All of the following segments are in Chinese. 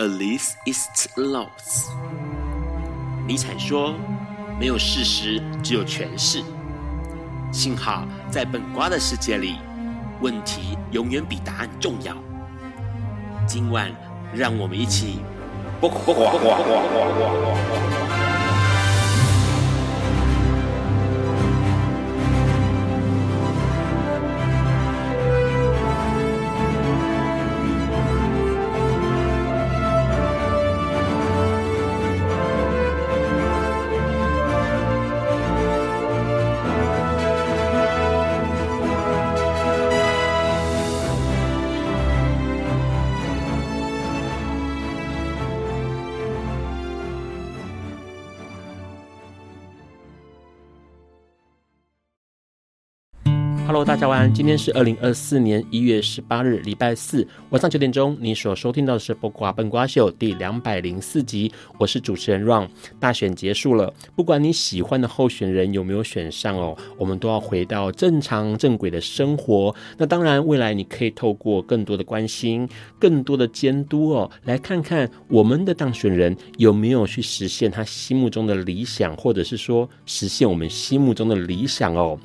Alice is lost。尼采说：“没有事实，只有诠释。”幸好在本瓜的世界里，问题永远比答案重要。今晚，让我们一起。今天是二零二四年一月十八日，礼拜四晚上九点钟。你所收听到的是《卜卦笨瓜秀》第两百零四集。我是主持人 Ron。大选结束了，不管你喜欢的候选人有没有选上哦，我们都要回到正常正轨的生活。那当然，未来你可以透过更多的关心、更多的监督哦，来看看我们的当选人有没有去实现他心目中的理想，或者是说实现我们心目中的理想哦。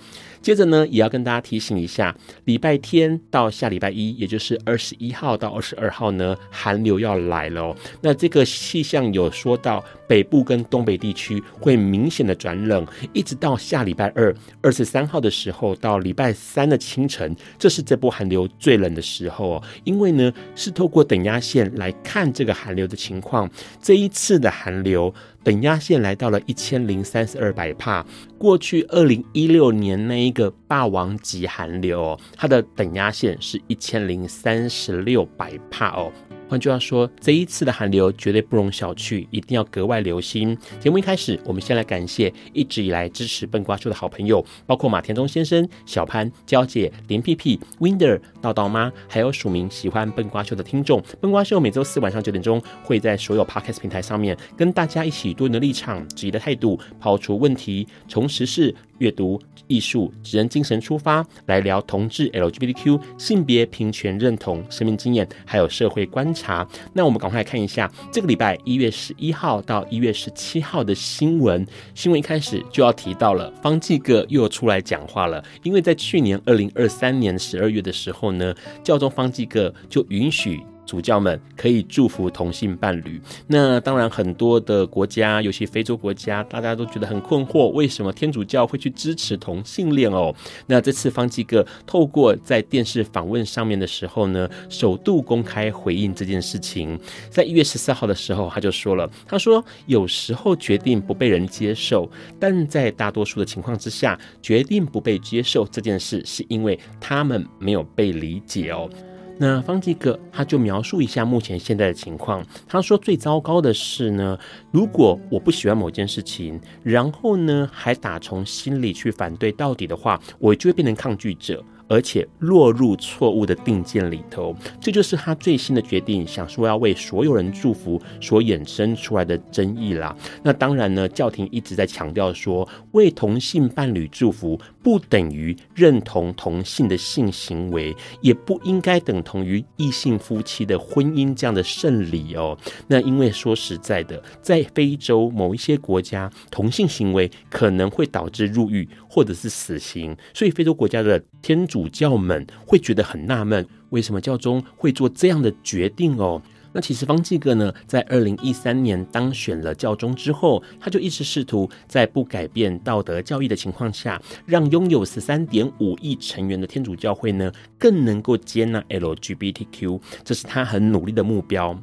接着呢，也要跟大家提醒一下，礼拜天到下礼拜一，也就是二十一号到二十二号呢，寒流要来了哦。那这个气象有说到，北部跟东北地区会明显的转冷，一直到下礼拜二，二十三号的时候到礼拜三的清晨，这是这波寒流最冷的时候哦。因为呢，是透过等压线来看这个寒流的情况，这一次的寒流。等压线来到了一千零三十二百帕，过去二零一六年那一个霸王级寒流，它的等压线是一千零三十六百帕哦。换句话说，这一次的寒流绝对不容小觑，一定要格外留心。节目一开始，我们先来感谢一直以来支持笨瓜秀的好朋友，包括马田中先生、小潘、娇姐、林屁屁、Winder、道道妈，还有署名喜欢笨瓜秀的听众。笨瓜秀每周四晚上九点钟会在所有 Podcast 平台上面跟大家一起多元的立场、质疑的态度，抛出问题，从时事。阅读、艺术、职人精神出发，来聊同志、LGBTQ、性别平权认同、生命经验，还有社会观察。那我们赶快来看一下这个礼拜一月十一号到一月十七号的新闻。新闻一开始就要提到了，方济各又出来讲话了。因为在去年二零二三年十二月的时候呢，教宗方济各就允许。主教们可以祝福同性伴侣。那当然，很多的国家，尤其非洲国家，大家都觉得很困惑，为什么天主教会去支持同性恋哦？那这次方济各透过在电视访问上面的时候呢，首度公开回应这件事情。在一月十四号的时候，他就说了，他说有时候决定不被人接受，但在大多数的情况之下，决定不被接受这件事，是因为他们没有被理解哦。那方吉格他就描述一下目前现在的情况。他说最糟糕的是呢，如果我不喜欢某件事情，然后呢还打从心里去反对到底的话，我就会变成抗拒者。而且落入错误的定见里头，这就是他最新的决定，想说要为所有人祝福所衍生出来的争议啦。那当然呢，教廷一直在强调说，为同性伴侣祝福不等于认同同性的性行为，也不应该等同于异性夫妻的婚姻这样的圣礼哦。那因为说实在的，在非洲某一些国家，同性行为可能会导致入狱或者是死刑，所以非洲国家的天。主教们会觉得很纳闷，为什么教宗会做这样的决定哦？那其实方济各呢，在二零一三年当选了教宗之后，他就一直试图在不改变道德教义的情况下，让拥有十三点五亿成员的天主教会呢，更能够接纳 LGBTQ，这是他很努力的目标。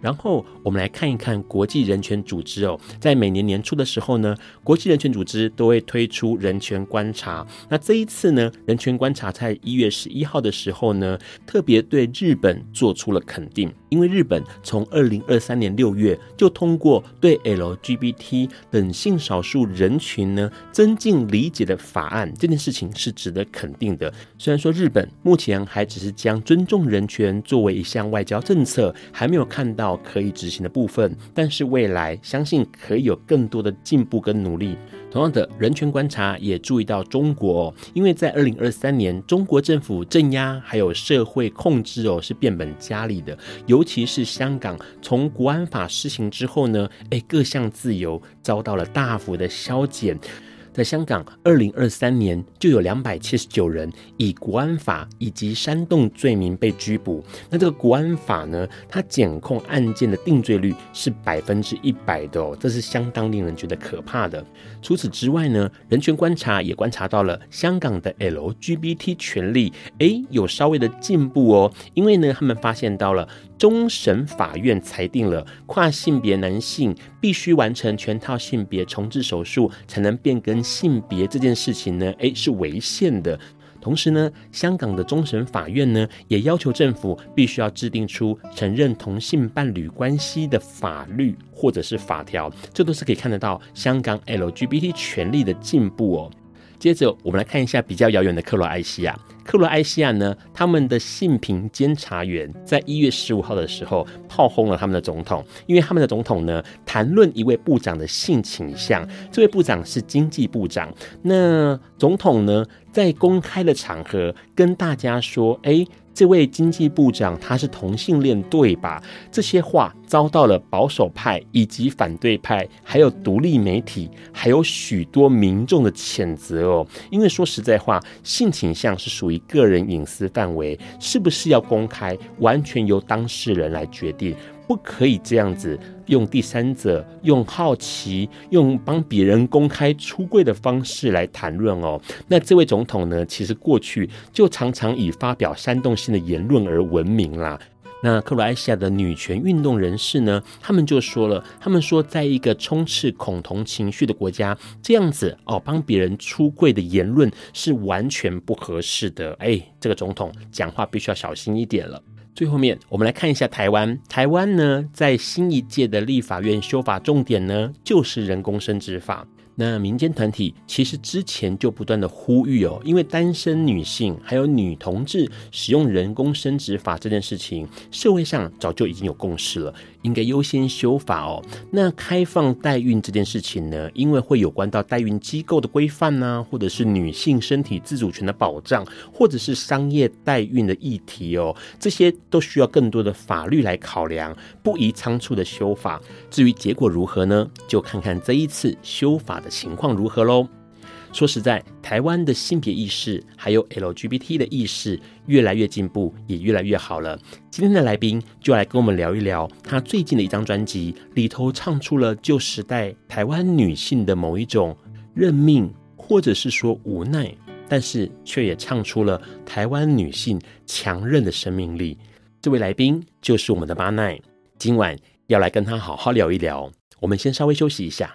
然后我们来看一看国际人权组织哦，在每年年初的时候呢，国际人权组织都会推出人权观察。那这一次呢，人权观察在一月十一号的时候呢，特别对日本做出了肯定。因为日本从二零二三年六月就通过对 LGBT 等性少数人群呢增进理解的法案，这件事情是值得肯定的。虽然说日本目前还只是将尊重人权作为一项外交政策，还没有看到可以执行的部分，但是未来相信可以有更多的进步跟努力。同样的，人权观察也注意到中国哦，因为在二零二三年，中国政府镇压还有社会控制哦是变本加厉的，尤其是香港从国安法施行之后呢，诶，各项自由遭到了大幅的削减。在香港，二零二三年就有两百七十九人以国安法以及煽动罪名被拘捕。那这个国安法呢，它检控案件的定罪率是百分之一百的哦，这是相当令人觉得可怕的。除此之外呢，人权观察也观察到了香港的 LGBT 权利，诶，有稍微的进步哦，因为呢，他们发现到了。终审法院裁定了跨性别男性必须完成全套性别重置手术才能变更性别这件事情呢，诶，是违宪的。同时呢，香港的终审法院呢也要求政府必须要制定出承认同性伴侣关系的法律或者是法条，这都是可以看得到香港 LGBT 权利的进步哦。接着，我们来看一下比较遥远的克罗埃西亚。克罗埃西亚呢，他们的性平监察员在一月十五号的时候炮轰了他们的总统，因为他们的总统呢谈论一位部长的性倾向。这位部长是经济部长。那总统呢在公开的场合跟大家说：“哎。”这位经济部长他是同性恋对吧？这些话遭到了保守派以及反对派，还有独立媒体，还有许多民众的谴责哦。因为说实在话，性倾向是属于个人隐私范围，是不是要公开，完全由当事人来决定。不可以这样子用第三者、用好奇、用帮别人公开出柜的方式来谈论哦。那这位总统呢，其实过去就常常以发表煽动性的言论而闻名啦。那克罗埃西亚的女权运动人士呢，他们就说了，他们说，在一个充斥恐同情绪的国家，这样子哦，帮别人出柜的言论是完全不合适的。哎，这个总统讲话必须要小心一点了。最后面，我们来看一下台湾。台湾呢，在新一届的立法院修法重点呢，就是人工生殖法。那民间团体其实之前就不断的呼吁哦，因为单身女性还有女同志使用人工生殖法这件事情，社会上早就已经有共识了，应该优先修法哦。那开放代孕这件事情呢，因为会有关到代孕机构的规范呐，或者是女性身体自主权的保障，或者是商业代孕的议题哦，这些都需要更多的法律来考量，不宜仓促的修法。至于结果如何呢？就看看这一次修法的情况如何喽？说实在，台湾的性别意识还有 LGBT 的意识越来越进步，也越来越好了。今天的来宾就来跟我们聊一聊他最近的一张专辑里头唱出了旧时代台湾女性的某一种认命，或者是说无奈，但是却也唱出了台湾女性强韧的生命力。这位来宾就是我们的巴奈，今晚要来跟他好好聊一聊。我们先稍微休息一下。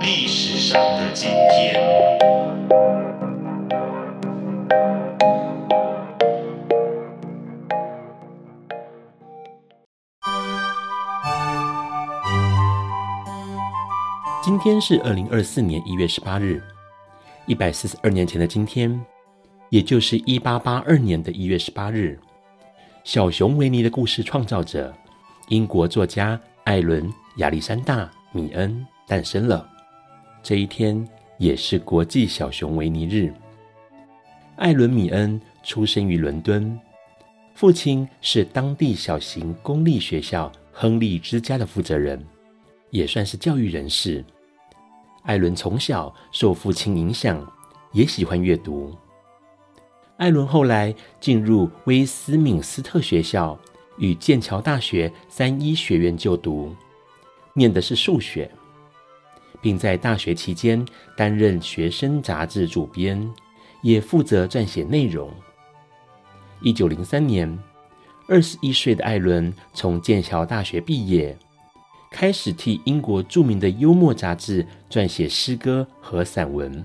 历史上的今天，今天是二零二四年一月十八日，一百四十二年前的今天，也就是一八八二年的一月十八日，小熊维尼的故事创造者英国作家艾伦亚历山大米恩诞生了。这一天也是国际小熊维尼日。艾伦·米恩出生于伦敦，父亲是当地小型公立学校亨利之家的负责人，也算是教育人士。艾伦从小受父亲影响，也喜欢阅读。艾伦后来进入威斯敏斯特学校，与剑桥大学三一学院就读，念的是数学，并在大学期间担任学生杂志主编，也负责撰写内容。一九零三年，二十一岁的艾伦从剑桥大学毕业，开始替英国著名的幽默杂志撰写诗歌和散文。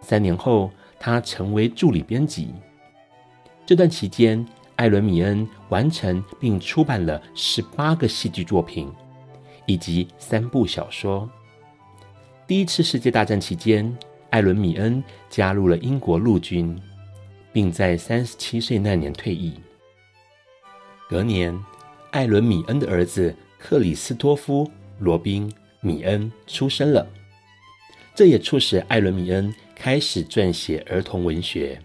三年后，他成为助理编辑。这段期间，艾伦·米恩完成并出版了十八个戏剧作品，以及三部小说。第一次世界大战期间，艾伦·米恩加入了英国陆军，并在三十七岁那年退役。隔年，艾伦·米恩的儿子克里斯托夫·罗宾·米恩出生了，这也促使艾伦·米恩开始撰写儿童文学。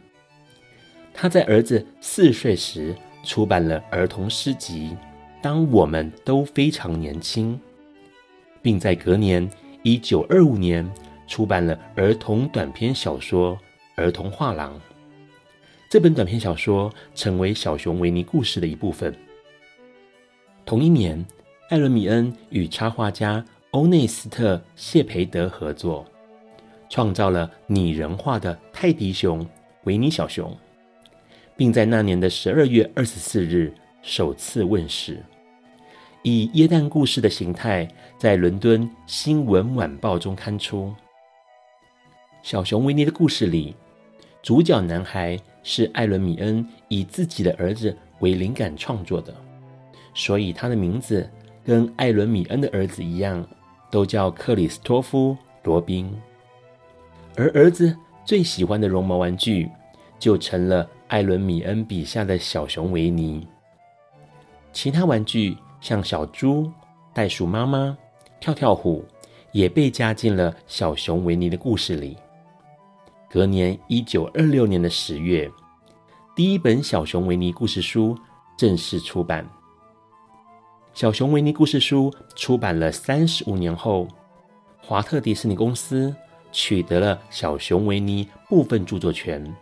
他在儿子四岁时出版了儿童诗集《当我们都非常年轻》，并在隔年一九二五年出版了儿童短篇小说《儿童画廊》。这本短篇小说成为小熊维尼故事的一部分。同一年，艾伦·米恩与插画家欧内斯特·谢培德合作，创造了拟人化的泰迪熊维尼小熊。并在那年的十二月二十四日首次问世，以耶诞故事的形态在伦敦新闻晚报中刊出。小熊维尼的故事里，主角男孩是艾伦·米恩以自己的儿子为灵感创作的，所以他的名字跟艾伦·米恩的儿子一样，都叫克里斯托夫·罗宾。而儿子最喜欢的绒毛玩具，就成了。艾伦·米恩笔下的小熊维尼，其他玩具像小猪、袋鼠妈妈、跳跳虎，也被加进了小熊维尼的故事里。隔年，一九二六年的十月，第一本小熊维尼故事书正式出版。小熊维尼故事书出版了三十五年后，华特迪士尼公司取得了小熊维尼部分著作权。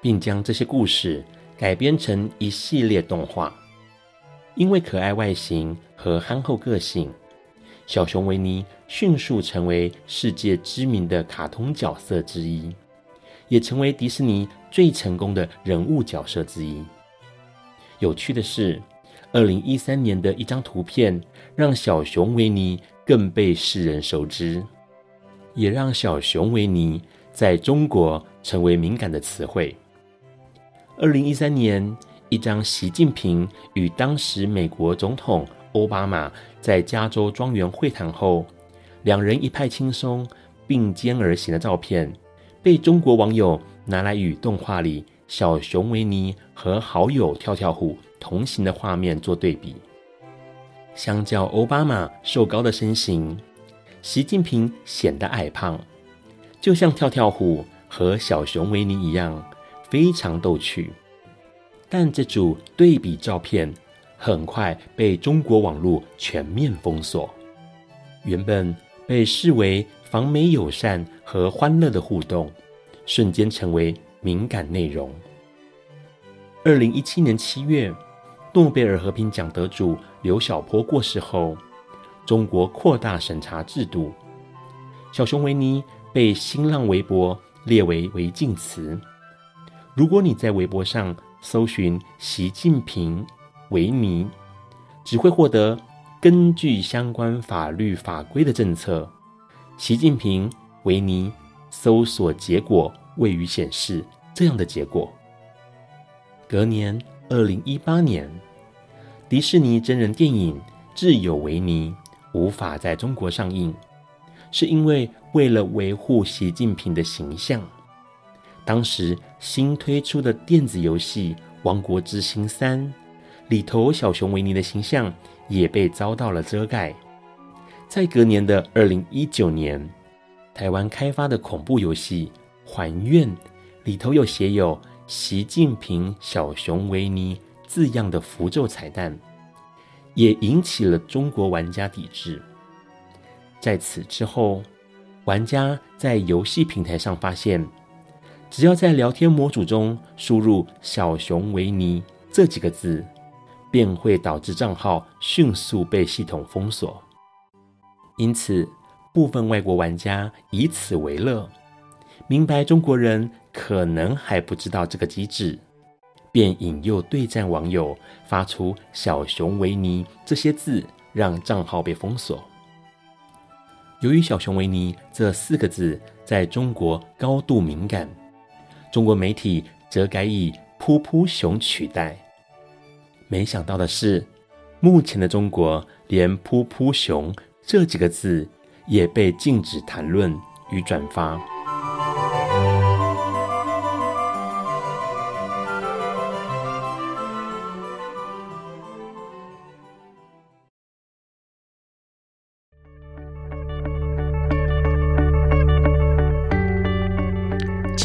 并将这些故事改编成一系列动画。因为可爱外形和憨厚个性，小熊维尼迅速成为世界知名的卡通角色之一，也成为迪士尼最成功的人物角色之一。有趣的是，二零一三年的一张图片让小熊维尼更被世人熟知，也让小熊维尼在中国成为敏感的词汇。二零一三年，一张习近平与当时美国总统奥巴马在加州庄园会谈后，两人一派轻松、并肩而行的照片，被中国网友拿来与动画里小熊维尼和好友跳跳虎同行的画面做对比。相较欧巴马瘦高的身形，习近平显得矮胖，就像跳跳虎和小熊维尼一样。非常逗趣，但这组对比照片很快被中国网络全面封锁。原本被视为访美友善和欢乐的互动，瞬间成为敏感内容。二零一七年七月，诺贝尔和平奖得主刘晓波过世后，中国扩大审查制度，小熊维尼被新浪微博列为违禁词。如果你在微博上搜寻“习近平维尼”，只会获得根据相关法律法规的政策，“习近平维尼”搜索结果未予显示这样的结果。隔年，二零一八年，迪士尼真人电影《挚友维尼》无法在中国上映，是因为为了维护习近平的形象。当时新推出的电子游戏《王国之心三》里头，小熊维尼的形象也被遭到了遮盖。在隔年的二零一九年，台湾开发的恐怖游戏《还愿》里头有写有“习近平小熊维尼”字样的符咒彩蛋，也引起了中国玩家抵制。在此之后，玩家在游戏平台上发现。只要在聊天模组中输入“小熊维尼”这几个字，便会导致账号迅速被系统封锁。因此，部分外国玩家以此为乐，明白中国人可能还不知道这个机制，便引诱对战网友发出“小熊维尼”这些字，让账号被封锁。由于“小熊维尼”这四个字在中国高度敏感，中国媒体则改以“噗噗熊”取代。没想到的是，目前的中国连“噗噗熊”这几个字也被禁止谈论与转发。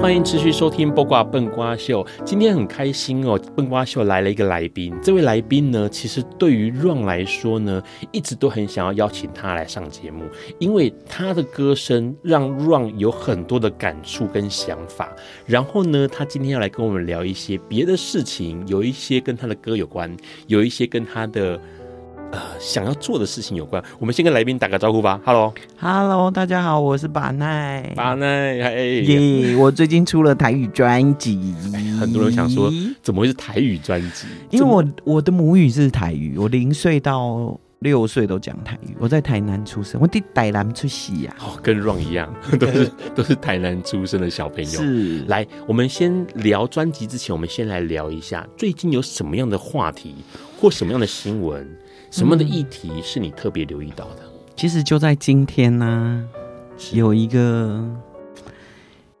欢迎持续收听《八卦笨瓜秀》。今天很开心哦，笨瓜秀来了一个来宾。这位来宾呢，其实对于 Ron 来说呢，一直都很想要邀请他来上节目，因为他的歌声让 Ron 有很多的感触跟想法。然后呢，他今天要来跟我们聊一些别的事情，有一些跟他的歌有关，有一些跟他的。呃，想要做的事情有关，我们先跟来宾打个招呼吧。Hello，Hello，大家好，我是巴奈。巴奈，哎耶！Yeah, 我最近出了台语专辑，很多人想说，怎么会是台语专辑？因为我我的母语是台语，我零岁到六岁都讲台语。我在台南出生，我在台南出席呀。哦，跟 Ron 一样，都是 都是台南出生的小朋友。是，来，我们先聊专辑之前，我们先来聊一下最近有什么样的话题或什么样的新闻。什么的议题是你特别留意到的？嗯，其实就在今天呢，啊，有一个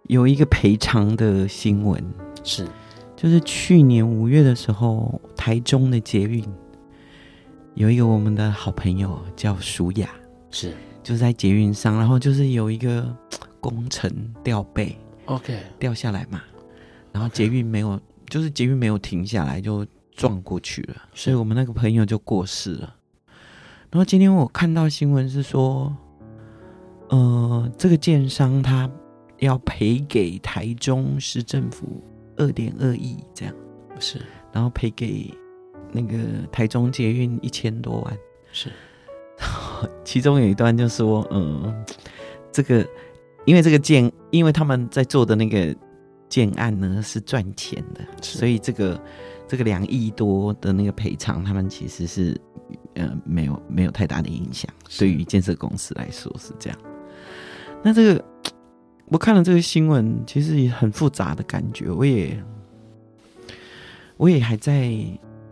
有一个赔偿的新闻，是。就是去年五月的时候，台中的捷运有一个我们的好朋友叫舒雅，是。就是在捷运上，然后就是有一个 工程吊背，OK。掉下来嘛，然后捷运没有，就是捷运没有停下来就。撞过去了，所以我们那个朋友就过世了。然后今天我看到新闻是说，呃，这个建商他要赔给台中市政府二点二亿，这样是，然后赔给那个台中捷运一千多万，是。其中有一段就说，嗯、呃，这个因为这个建，因为他们在做的那个建案呢是赚钱的，所以这个。这个两亿多的那个赔偿，他们其实是呃没有没有太大的影响，对于建设公司来说是这样。那这个我看了这个新闻，其实也很复杂的感觉，我也我也还在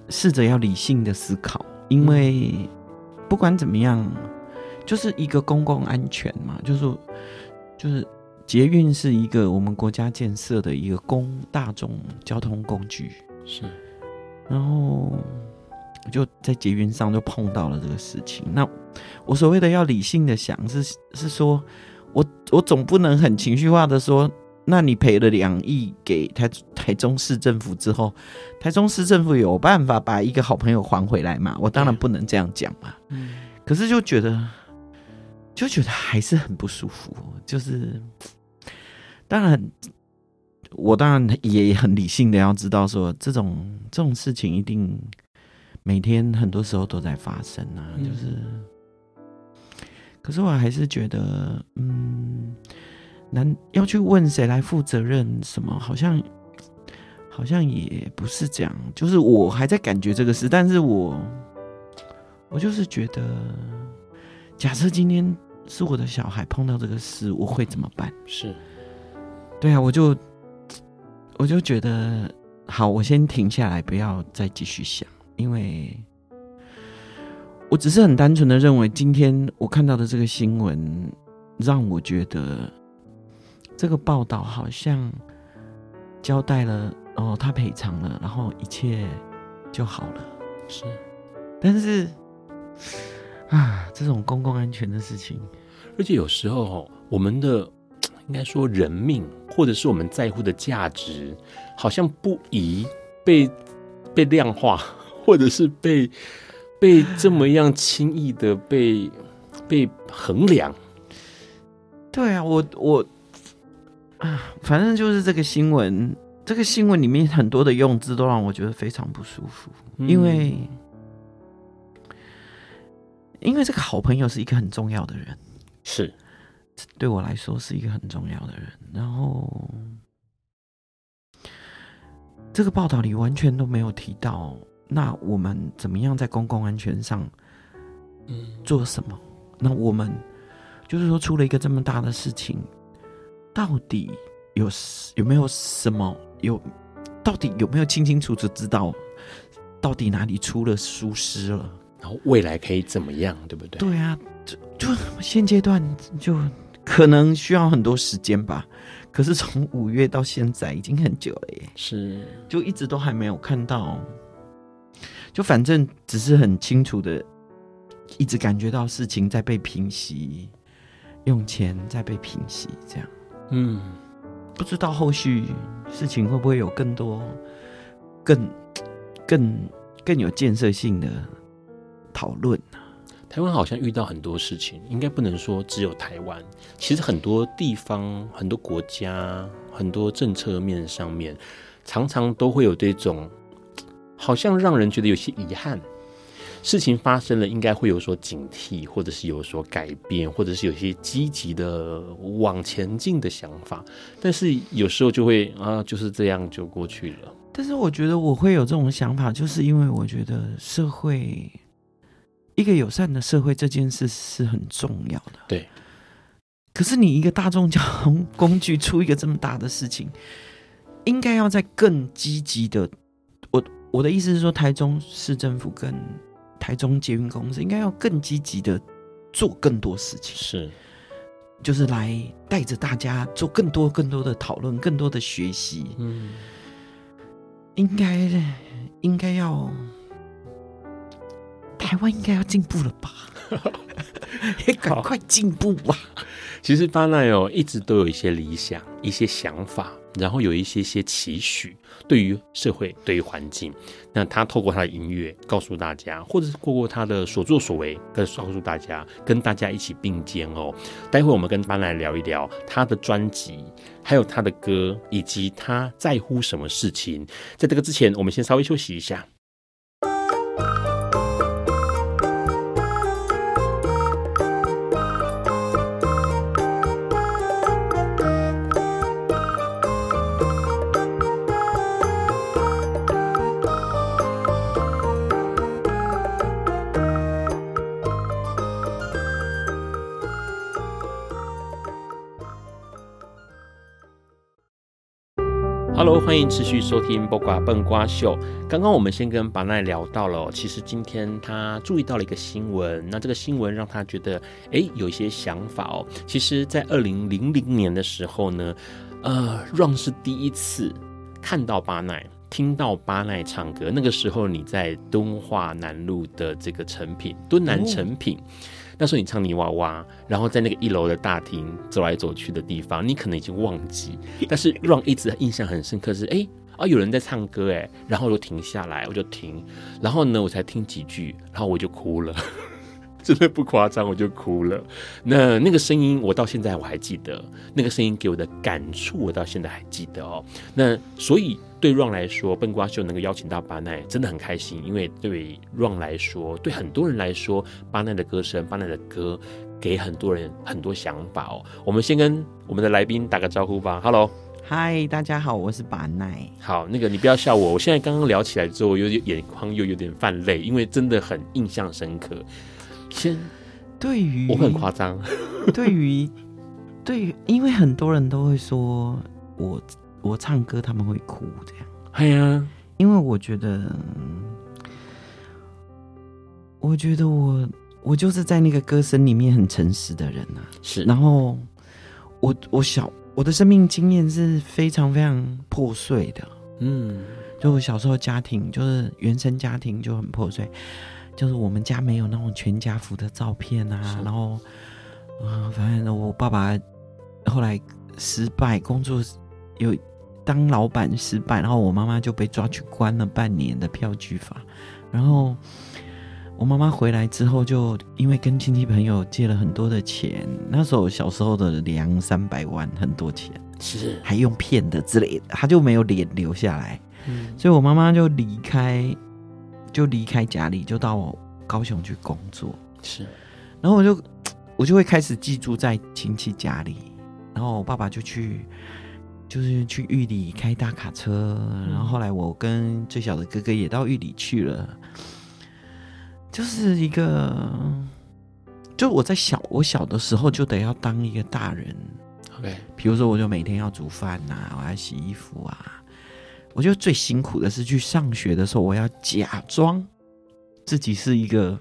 试着要理性的思考，因为不管怎么样，就是一个公共安全嘛，就是就是捷运是一个我们国家建设的一个公大众交通工具，是。然后我就在捷运上就碰到了这个事情。那我所谓的要理性的想是，是是说我我总不能很情绪化的说，那你赔了两亿给台台中市政府之后，台中市政府有办法把一个好朋友还回来嘛？我当然不能这样讲嘛。嗯。可是就觉得就觉得还是很不舒服，就是当然。我当然也很理性的要知道说，这种这种事情一定每天很多时候都在发生啊，就是，可是我还是觉得，嗯，难要去问谁来负责任什么，好像好像也不是这样，就是我还在感觉这个事，但是我我就是觉得，假设今天是我的小孩碰到这个事，我会怎么办？是，对啊，我就。我就觉得好，我先停下来，不要再继续想，因为我只是很单纯的认为，今天我看到的这个新闻让我觉得这个报道好像交代了哦，他赔偿了，然后一切就好了。是，但是 啊，这种公共安全的事情，而且有时候我们的应该说人命，或者是我们在乎的价值，好像不宜被被量化，或者是被被这么样轻易的被被衡量。对啊，我我啊，反正就是这个新闻，这个新闻里面很多的用字都让我觉得非常不舒服，嗯、因为因为这个好朋友是一个很重要的人，是对我来说是一个很重要的人，然后这个报道里完全都没有提到，那我们怎么样在公共安全上，嗯，做什么？那我们。就是说，出了一个这么大的事情，到底有有没有什么有？到底有没有清清楚楚知道到底哪里出了疏失了？然后未来可以怎么样，对不对？对啊，就就现阶段就可能需要很多时间吧。可是从五月到现在已经很久了耶，是就一直都还没有看到，就反正只是很清楚的，一直感觉到事情在被平息。用钱在被平息，这样，嗯，不知道后续事情会不会有更多、更、更、更有建设性的讨论呢？台湾好像遇到很多事情，应该不能说只有台湾，其实很多地方、很多国家、很多政策面上面，常常都会有这种，好像让人觉得有些遗憾。事情发生了，应该会有所警惕，或者是有所改变，或者是有些积极的往前进的想法。但是有时候就会啊，就是这样就过去了。但是我觉得我会有这种想法，就是因为我觉得社会一个友善的社会这件事是很重要的。对。可是你一个大众交通工具出一个这么大的事情，应该要在更积极的。我我的意思是说，台中市政府跟台中捷运公司应该要更积极的做更多事情，是，就是来带着大家做更多更多的讨论，更多的学习。嗯，应该应该要台湾应该要进步了吧？也赶快进步吧！其实巴奈哦一直都有一些理想、一些想法，然后有一些些期许，对于社会、对于环境。那他透过他的音乐告诉大家，或者是过过他的所作所为，跟告诉大家，跟大家一起并肩哦。待会我们跟巴奈聊一聊他的专辑，还有他的歌，以及他在乎什么事情。在这个之前，我们先稍微休息一下。Hello，欢迎持续收听《播瓜笨瓜秀》。刚刚我们先跟巴奈聊到了，其实今天他注意到了一个新闻，那这个新闻让他觉得，诶，有一些想法哦。其实，在二零零零年的时候呢，呃，Ron 是第一次看到巴奈，听到巴奈唱歌。那个时候你在敦化南路的这个成品，敦南成品。哦那时候你唱泥娃娃，然后在那个一楼的大厅走来走去的地方，你可能已经忘记，但是让一直印象很深刻是，哎啊有人在唱歌哎，然后我就停下来，我就停，然后呢我才听几句，然后我就哭了。真的不夸张，我就哭了。那那个声音，我到现在我还记得，那个声音给我的感触，我到现在还记得哦。那所以对 Ron 来说，笨瓜秀能够邀请到巴奈，真的很开心。因为对 Ron 来说，对很多人来说，巴奈的歌声，巴奈的歌，给很多人很多想法哦。我们先跟我们的来宾打个招呼吧。Hello，嗨，大家好，我是巴奈。好，那个你不要笑我，我现在刚刚聊起来之后，有点眼眶又有点泛泪，因为真的很印象深刻。先，对于我很夸张，对于对于，因为很多人都会说我我唱歌他们会哭这样，哎呀，因为我觉得，我觉得我我就是在那个歌声里面很诚实的人呐、啊，是，然后我我小我的生命经验是非常非常破碎的，嗯，就我小时候家庭就是原生家庭就很破碎。就是我们家没有那种全家福的照片啊，然后，啊、呃，反正我爸爸后来失败，工作有当老板失败，然后我妈妈就被抓去关了半年的票据法，然后我妈妈回来之后，就因为跟亲戚朋友借了很多的钱，那时候小时候的两三百万，很多钱，是还用骗的之类的，他就没有脸留下来，嗯，所以我妈妈就离开。就离开家里，就到高雄去工作。是，然后我就我就会开始寄住在亲戚家里。然后我爸爸就去，就是去玉里开大卡车。然后后来我跟最小的哥哥也到玉里去了。就是一个，就我在小我小的时候就得要当一个大人。OK，比如说我就每天要煮饭呐、啊，我要洗衣服啊。我觉得最辛苦的是去上学的时候，我要假装自己是一个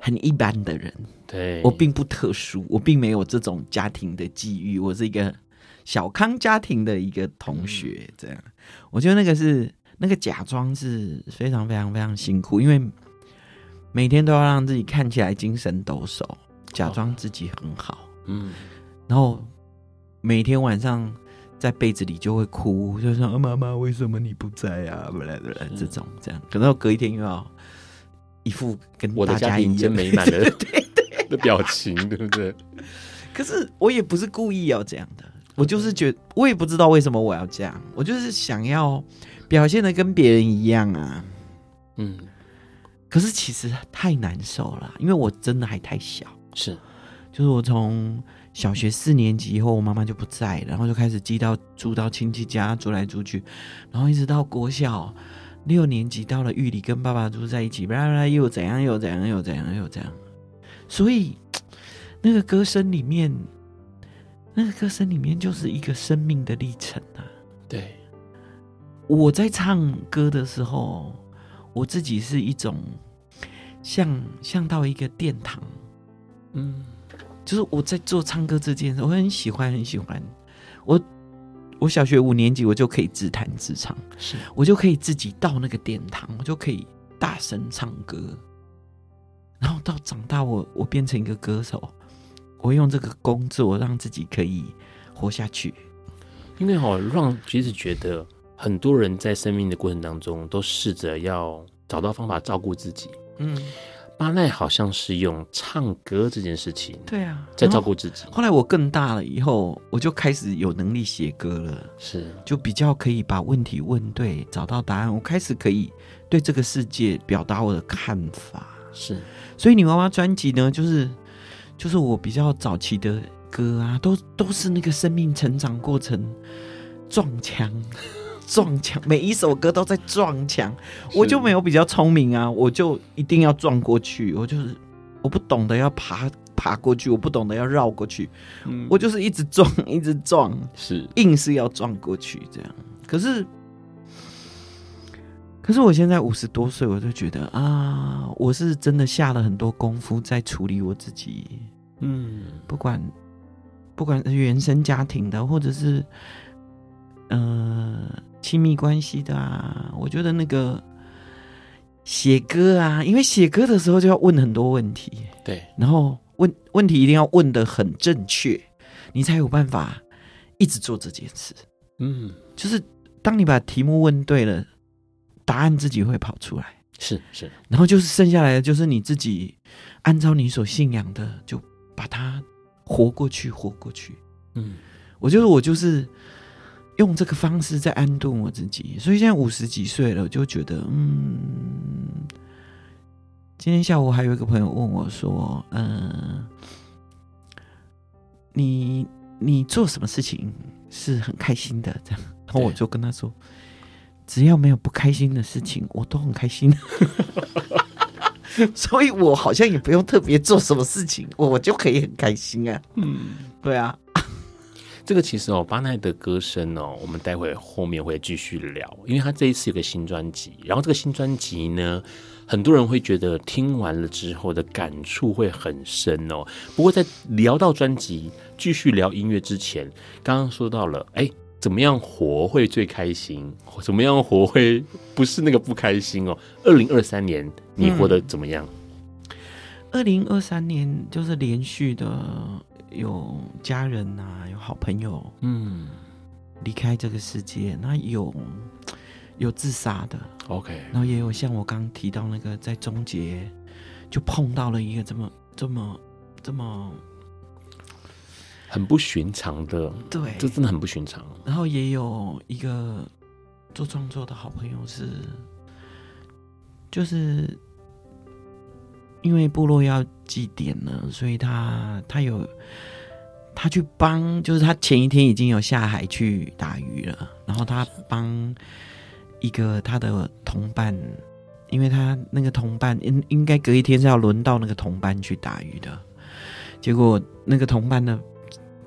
很一般的人。对，我并不特殊，我并没有这种家庭的际遇，我是一个小康家庭的一个同学。这样，我觉得那个是那个假装是非常非常非常辛苦，因为每天都要让自己看起来精神抖擞，假装自己很好。嗯，然后每天晚上。在被子里就会哭，就说：“妈妈，为什么你不在啊？”不来不来，这种这样，可能隔一天又要一副跟我的家庭真美满的 对对的表情，对不对？可是我也不是故意要这样的，我就是觉得我也不知道为什么我要这样，我就是想要表现的跟别人一样啊。嗯，可是其实太难受了，因为我真的还太小，是，就是我从。小学四年级以后，我妈妈就不在了，然后就开始寄到住到亲戚家住来住去，然后一直到国小六年级到了玉里，跟爸爸住在一起，啦啦又怎样又怎样又怎样又怎样，所以 那个歌声里面，那个歌声里面就是一个生命的历程啊。对，我在唱歌的时候，我自己是一种像像到一个殿堂，嗯。就是我在做唱歌这件事，我很喜欢，很喜欢。我我小学五年级，我就可以自弹自唱，是我就可以自己到那个殿堂，我就可以大声唱歌。然后到长大我，我我变成一个歌手，我用这个工作让自己可以活下去。因为好让其实觉得很多人在生命的过程当中，都试着要找到方法照顾自己。嗯。巴奈好像是用唱歌这件事情，对啊，在照顾自己。后来我更大了以后，我就开始有能力写歌了，是就比较可以把问题问对，找到答案。我开始可以对这个世界表达我的看法，是。所以你娃娃专辑呢，就是就是我比较早期的歌啊，都都是那个生命成长过程撞墙。撞墙，每一首歌都在撞墙，我就没有比较聪明啊，我就一定要撞过去，我就是我不懂得要爬爬过去，我不懂得要绕过去，嗯，我就是一直撞，一直撞，是硬是要撞过去这样。可是，可是我现在五十多岁，我就觉得啊，我是真的下了很多功夫在处理我自己，嗯，不管不管是原生家庭的，或者是。呃，亲密关系的啊，我觉得那个写歌啊，因为写歌的时候就要问很多问题，对，然后问问题一定要问的很正确，你才有办法一直做这件事。嗯，就是当你把题目问对了，答案自己会跑出来，是是，然后就是剩下来的就是你自己按照你所信仰的，就把它活过去，活过去。嗯，我觉得我就是。用这个方式在安顿我自己，所以现在五十几岁了，我就觉得，嗯，今天下午还有一个朋友问我说，嗯，你你做什么事情是很开心的？这样，然后我就跟他说，只要没有不开心的事情，我都很开心。所以我好像也不用特别做什么事情，我就可以很开心啊。嗯，对啊。这个其实哦，巴奈的歌声哦，我们待会后面会继续聊，因为他这一次有个新专辑，然后这个新专辑呢，很多人会觉得听完了之后的感触会很深哦。不过在聊到专辑、继续聊音乐之前，刚刚说到了，哎，怎么样活会最开心？怎么样活会不是那个不开心哦？二零二三年你活得怎么样？二零二三年就是连续的有家人啊，有好朋友，嗯，离开这个世界。那有有自杀的，OK，然后也有像我刚刚提到那个在终结就碰到了一个这么这么这么。很不寻常的，对，这真的很不寻常。然后也有一个做创作的好朋友是，就是因为部落要祭典了，所以他他有他去帮，就是他前一天已经有下海去打鱼了，然后他帮一个他的同伴，因为他那个同伴应应该隔一天是要轮到那个同伴去打鱼的，结果那个同伴的。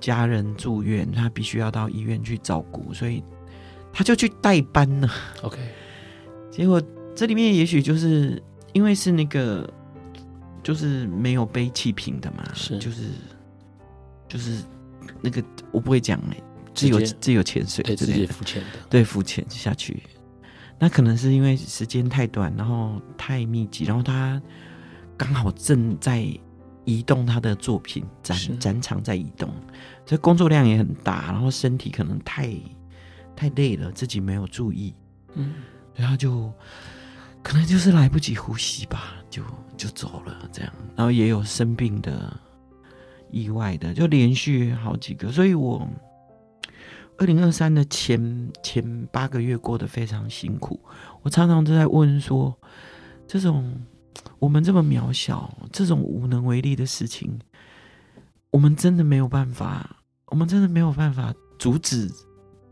家人住院，他必须要到医院去照顾，所以他就去代班了。OK，结果这里面也许就是因为是那个，就是没有背气瓶的嘛，是就是就是那个我不会讲哎，自由自由潜水，对，直接浮潜的，对，浮潜下去。那可能是因为时间太短，然后太密集，然后他刚好正在。移动他的作品展展场在移动，这工作量也很大，然后身体可能太太累了，自己没有注意，嗯，然后就可能就是来不及呼吸吧，就就走了这样，然后也有生病的、意外的，就连续好几个，所以我二零二三的前前八个月过得非常辛苦，我常常都在问说这种。我们这么渺小，这种无能为力的事情，我们真的没有办法，我们真的没有办法阻止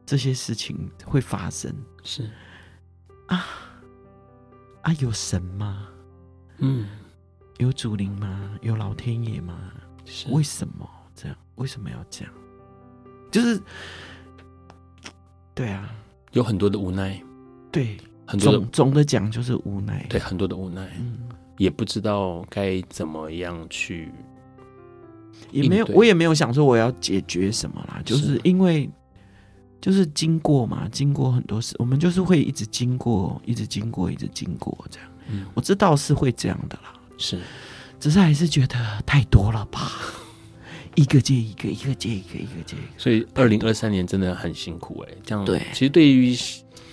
这些事情会发生。是啊啊，有神吗？嗯，有祖灵吗？有老天爷吗？是为什么这样？为什么要这样？就是对啊，有很多的无奈。对。很多总总的讲就是无奈，对，很多的无奈，嗯，也不知道该怎么样去，也没有，我也没有想说我要解决什么啦，就是因为就是经过嘛，经过很多事，我们就是会一直经过，一直经过，一直经过这样，嗯，我知道是会这样的啦，是，只是还是觉得太多了吧，一个接一个，一个接一个，一个接一个，所以二零二三年真的很辛苦哎，这样对，其实对于。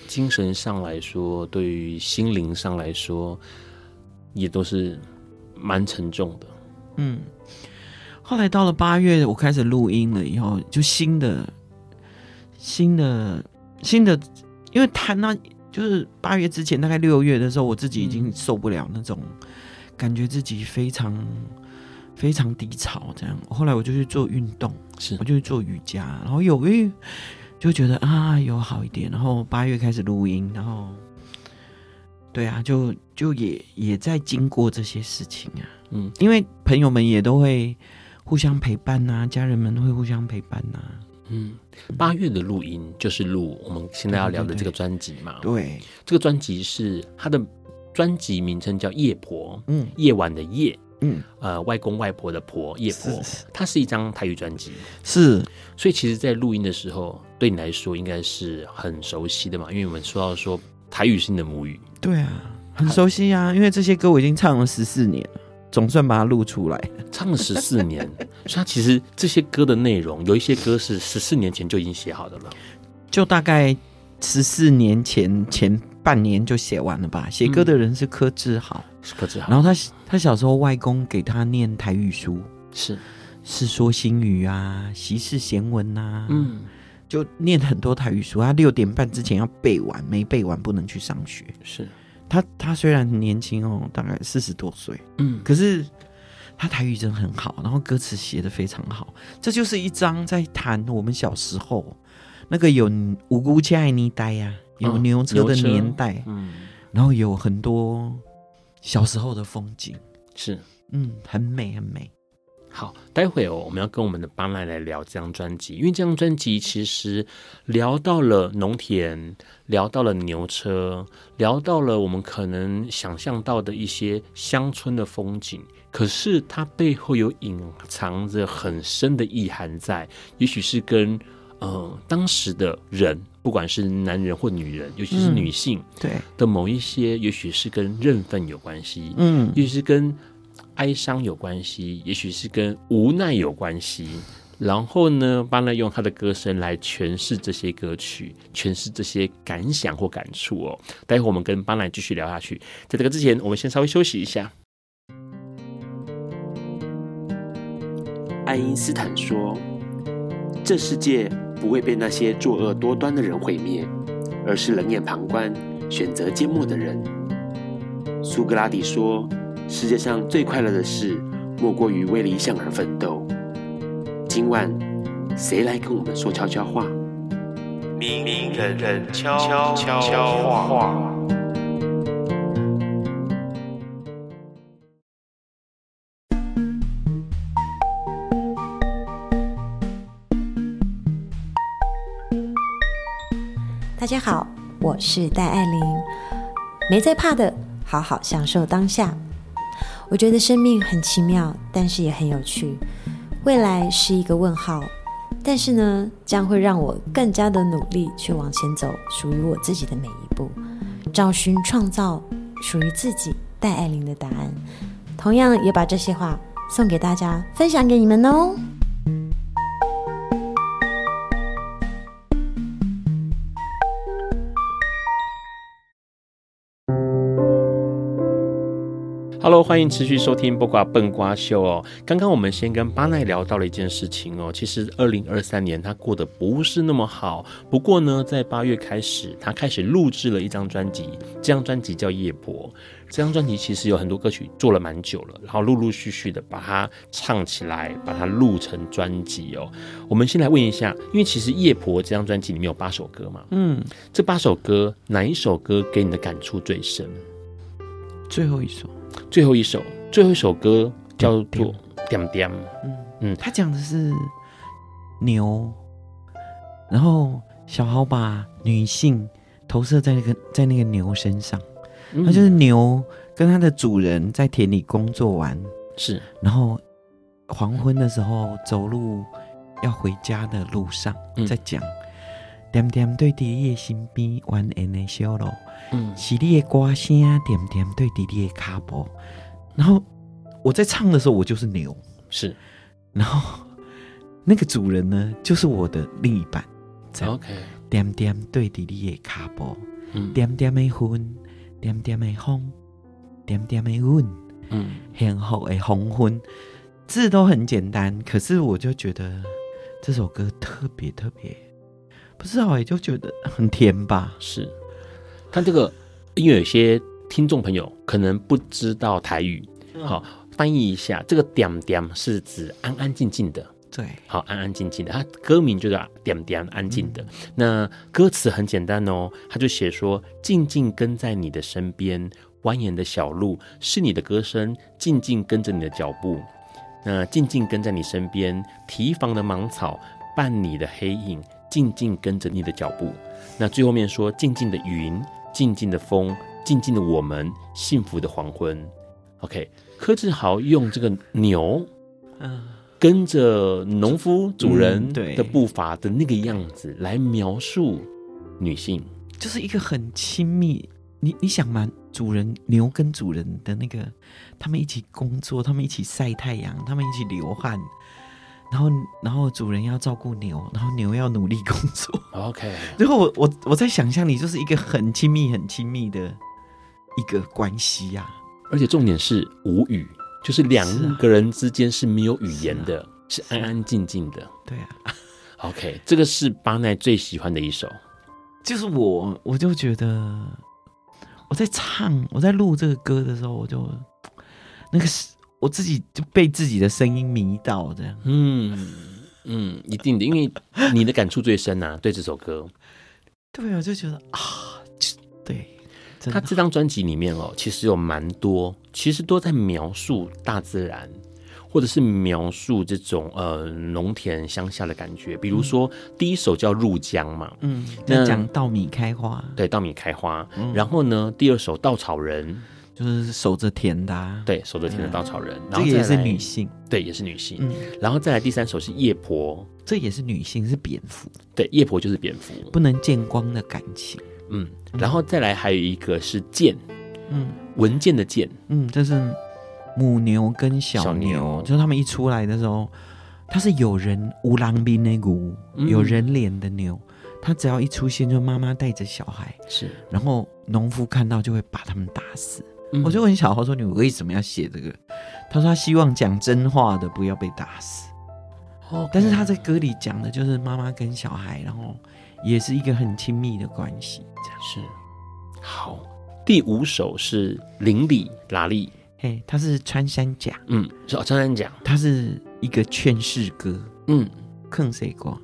精神上来说，对于心灵上来说，也都是蛮沉重的。嗯，后来到了八月，我开始录音了以后，就新的、新的、新的，因为谈那就是八月之前，大概六月的时候，我自己已经受不了那种，感觉自己非常非常低潮。这样，后来我就去做运动，是，我就去做瑜伽，然后有一。就觉得啊，有好一点，然后八月开始录音，然后，对啊，就就也也在经过这些事情啊，嗯，因为朋友们也都会互相陪伴呐、啊，家人们会互相陪伴呐、啊，嗯，八月的录音就是录我们现在要聊的这个专辑嘛，对，对，对，这个专辑是它的专辑名称叫夜婆，嗯，夜晚的夜。嗯，呃，外公外婆的婆，夜婆，它是一张台语专辑，是，所以其实，在录音的时候，对你来说应该是很熟悉的嘛，因为我们说到说台语是你的母语，对啊，很熟悉啊，因为这些歌我已经唱了十四年了，总算把它录出来，唱了十四年，所以它其实这些歌的内容，有一些歌是十四年前就已经写好的了，就大概十四年前前。半年就写完了吧？写歌的人是柯志豪，嗯、是柯志豪。然后他他小时候外公给他念台语书，是《世说新语》啊，《习事贤文》呐，嗯，就念很多台语书。他六点半之前要背完，没背完不能去上学。是他他虽然很年轻哦，大概四十多岁，嗯，可是他台语真的很好，然后歌词写的非常好。这就是一张在谈我们小时候那个有五姑家爱你呆呀。有牛车的年代，嗯，然后有很多小时候的风景，是，嗯，很美，很美。好，待会哦，我们要跟我们的巴奈来聊这张专辑，因为这张专辑其实聊到了农田，聊到了牛车，聊到了我们可能想象到的一些乡村的风景，可是它背后有隐藏着很深的意涵在，也许是跟。呃，当时的人，不管是男人或女人，尤其是女性，对的某一些，也许是跟认份有关系，嗯，也许是跟哀伤有关系，也许是跟无奈有关系。然后呢，巴奈用他的歌声来诠释这些歌曲，诠释这些感想或感触哦。待会我们跟巴奈继续聊下去。在这个之前，我们先稍微休息一下。爱因斯坦说：“这世界不会被那些作恶多端的人毁灭，而是冷眼旁观、选择缄默的人。”苏格拉底说：“世界上最快乐的事，莫过于为理想而奋斗。”今晚，谁来跟我们说悄悄话？明人人悄悄话。大家好，我是戴爱玲。没在怕的，好好享受当下。我觉得生命很奇妙，但是也很有趣。未来是一个问号，但是呢，将会让我更加的努力去往前走，属于我自己的每一步，找寻创造属于自己戴爱玲的答案。同样也把这些话送给大家，分享给你们哦。Hello，欢迎持续收听《播瓜笨瓜秀》哦。刚刚我们先跟巴奈聊到了一件事情哦，其实二零二三年他过得不是那么好。不过呢，在八月开始，他开始录制了一张专辑，这张专辑叫《夜泊》。这张专辑其实有很多歌曲做了蛮久了，然后陆陆续续的把它唱起来，把它录成专辑哦。我们先来问一下，因为其实《夜婆》这张专辑里面有八首歌嘛，嗯，这八首歌哪一首歌给你的感触最深？最后一首。最后一首，最后一首歌叫做《点点》。嗯。嗯，他讲的是牛，然后小豪把女性投射在那个在那个牛身上，那、嗯、就是牛跟它的主人在田里工作完，是，然后黄昏的时候走路要回家的路上，嗯、在讲点点对滴叶心边蜿蜒的小路。嗯，是你的歌声点点对滴滴的脚步，然后我在唱的时候，我就是牛，是，然后那个主人呢，就是我的另一半。OK，点点对滴滴的脚步，嗯，点点的风，点点的风，点点的云，嗯，很好的黄昏，字都很简单，可是我就觉得这首歌特别特别，不知道也就觉得很甜吧，是。看这个，因为有些听众朋友可能不知道台语，好、嗯、翻译一下，这个点点是指安安静静的，对，好安安静静的，它歌名就叫点点安静的。嗯、那歌词很简单哦，他就写说，静静跟在你的身边，蜿蜒的小路是你的歌声，静静跟着你的脚步。那静静跟在你身边，提防的芒草伴你的黑影，静静跟着你的脚步。那最后面说，静静的云。静静的风，静静的我们，幸福的黄昏。OK，柯志豪用这个牛，嗯，跟着农夫主人的步伐的那个样子来描述女性，就是一个很亲密。你你想嘛，主人牛跟主人的那个，他们一起工作，他们一起晒太阳，他们一起流汗。然后，然后主人要照顾牛，然后牛要努力工作。OK，然后我我我在想象你就是一个很亲密、很亲密的一个关系呀、啊。而且重点是无语，就是两个人之间是没有语言的，是，啊、是安安静静的。对啊。OK，这个是巴奈最喜欢的一首。就是我，我就觉得我在唱，我在录这个歌的时候，我就那个是。我自己就被自己的声音迷到这样，嗯嗯，一定的，因为你的感触最深呐、啊，对这首歌，对我，就觉得啊，对，他这张专辑里面哦，其实有蛮多，其实都在描述大自然，或者是描述这种呃农田乡下的感觉，比如说、嗯、第一首叫《入江》嘛，嗯，那讲稻米开花，对，稻米开花，嗯、然后呢，第二首稻草人。就是守着田的、啊，对，守着田的稻草人。这个也是女性，对，也是女性。嗯，然后再来第三首是夜婆，这也是女性，是蝙蝠。对，夜婆就是蝙蝠，不能见光的感情。嗯，然后再来还有一个是剑，嗯，文剑的剑，嗯，这是母牛跟小牛，小牛就是他们一出来的时候，它是有人乌狼兵那股有人脸的牛。嗯他只要一出现，就妈妈带着小孩，是，然后农夫看到就会把他们打死。嗯、我就问小豪说：“你为什么要写这个？”他说：“他希望讲真话的不要被打死。” Okay. 但是他在歌里讲的就是妈妈跟小孩，然后也是一个很亲密的关系。这样是。好，第五首是邻里拉力，嘿，他是穿山甲，嗯，是哦，穿山甲，他是一个劝世歌，嗯，坑谁过？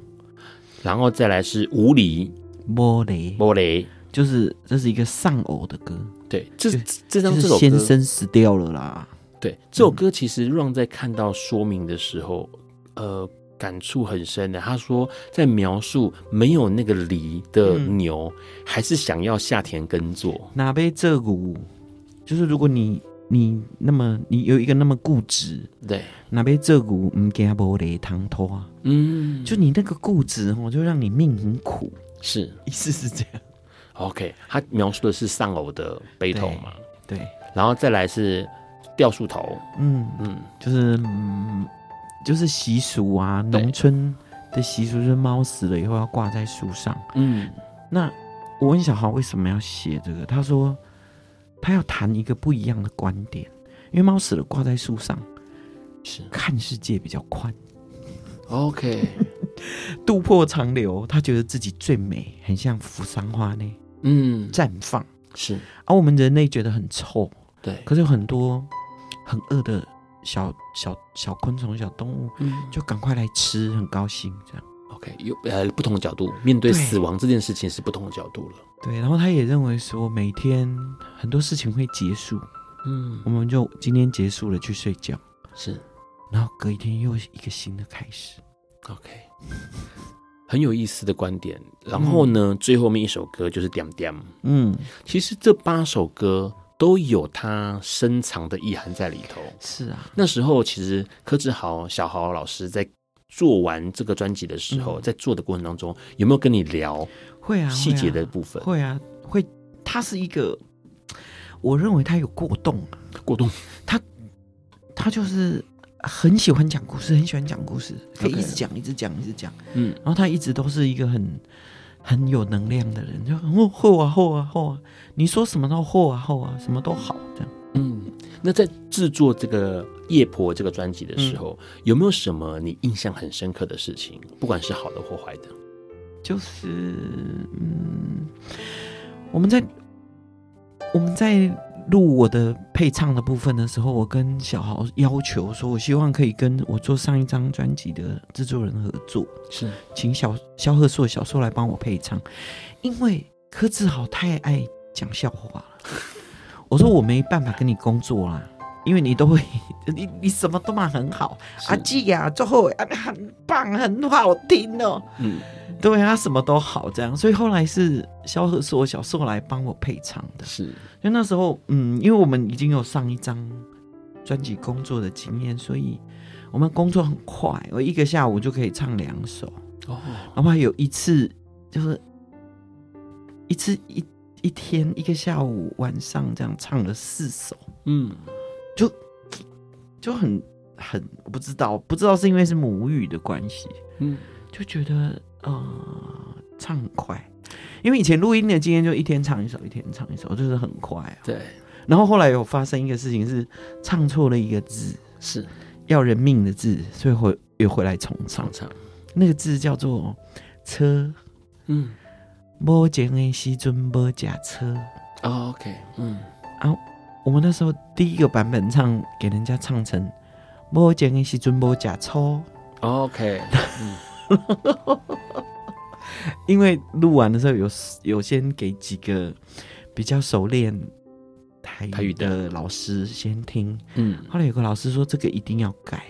然后再来是无离摩雷，摩雷就是这是一个丧偶的歌。对，这这张这首歌，先生死掉了啦。对，这首歌其实让在看到说明的时候，嗯、呃，感触很深的。他说，在描述没有那个犁的牛，嗯、还是想要下田耕作。哪杯这股，就是如果你。你那么你有一个那么固执，对，哪边这股唔惊无雷汤拖啊，嗯，就你那个固执哦，就让你命很苦，是，意思是这样。OK，他描述的是丧偶的悲痛嘛，对，对，然后再来是吊树头，嗯嗯，就是嗯就是习俗啊，农村的习俗就是猫死了以后要挂在树上，嗯，那我问小豪为什么要写这个，他说。他要谈一个不一样的观点，因为猫死了挂在树上，是。看世界比较宽。OK，渡破长流，他觉得自己最美，很像扶桑花呢，嗯，绽放是。而、啊、我们人类觉得很臭，对。可是有很多很饿的小小小昆虫、小动物，嗯，就赶快来吃，很高兴这样。OK，有呃不同的角度面对死亡这件事情是不同的角度了。对，然后他也认为说，每天很多事情会结束，嗯，我们就今天结束了去睡觉，是，然后隔一天又一个新的开始。OK，很有意思的观点。然后呢，嗯、最后面一首歌就是《点点》。嗯，其实这八首歌都有它深藏的意涵在里头。是啊，那时候其实柯志豪、小豪老师在做完这个专辑的时候，嗯、在做的过程当中，有没有跟你聊？会啊，细节的部分会啊，会。他是一个，我认为他有过动，过动。他他就是很喜欢讲故事，很喜欢讲故事，可以一直讲，一直讲，一直讲。嗯，然后他一直都是一个很很有能量的人，就很厚啊厚啊厚啊，你说什么都厚啊厚啊，什么都好这样。嗯，那在制作这个《夜婆》这个专辑的时候，嗯、有没有什么你印象很深刻的事情？不管是好的或坏的。就是，嗯，我们在我们在录我的配唱的部分的时候，我跟小豪要求说，我希望可以跟我做上一张专辑的制作人合作，是请小萧贺硕小硕来帮我配唱，因为柯志豪太爱讲笑话了。我说我没办法跟你工作啦。因为你都会，你你什么都嘛很好，阿季呀，最后啊很棒，很好听哦。嗯，对啊，什么都好这样，所以后来是萧何是我小时候来帮我配唱的。是，因为那时候，嗯，因为我们已经有上一张专辑工作的经验，所以我们工作很快，我一个下午就可以唱两首。哦，然后还有一次就是一次一一天一个下午晚上这样唱了四首。嗯。就就很很我不知道，不知道是因为是母语的关系，嗯，就觉得呃唱很快，因为以前录音的经验就一天唱一首，一天唱一首，就是很快啊。对，然后后来有发生一个事情是唱错了一个字，是要人命的字，所以回又回来重唱。唱那个字叫做车，嗯，无钱的时阵无驾车。哦，OK，嗯，啊。我们那时候第一个版本唱给人家唱成“无钱的时阵无吃醋”。OK，因为录完的时候有有先给几个比较熟练台语的老师先听，嗯，后来有个老师说这个一定要改，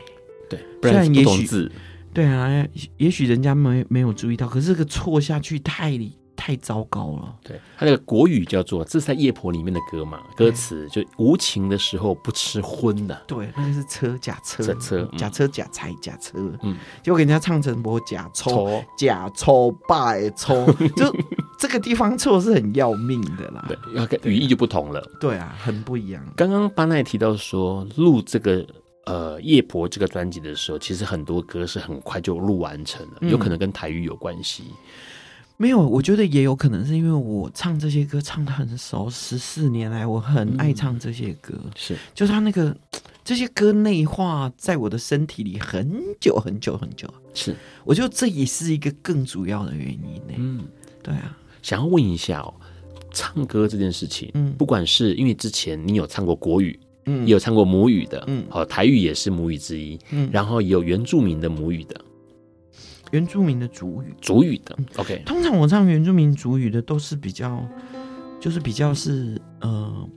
对，不然也许对啊，也许人家没没有注意到，可是这个错下去太太糟糕了。对，他那个国语叫做，这是在《夜婆》里面的歌嘛，歌词就无情的时候不吃荤的。对，那个是车假车，车车假车假财假车，嗯，就给人家唱成我假抽假抽拜抽，就这个地方错是很要命的啦。对，要语义就不同了。对啊，很不一样。刚刚巴奈提到说录这个。呃，夜婆这个专辑的时候，其实很多歌是很快就录完成了，嗯、有可能跟台语有关系。没有，我觉得也有可能是因为我唱这些歌唱的很熟，十四年来我很爱唱这些歌，嗯、是，就他那个这些歌内化在我的身体里很久很久很久。是，我觉得这也是一个更主要的原因呢。嗯，对啊，想要问一下哦，唱歌这件事情，嗯，不管是因为之前你有唱过国语。嗯，也有唱过母语的，嗯，好，台语也是母语之一，嗯，然后也有原住民的母语的，原住民的主语，主语的，OK。通常我唱原住民主语的都是比较，就是比较是呃，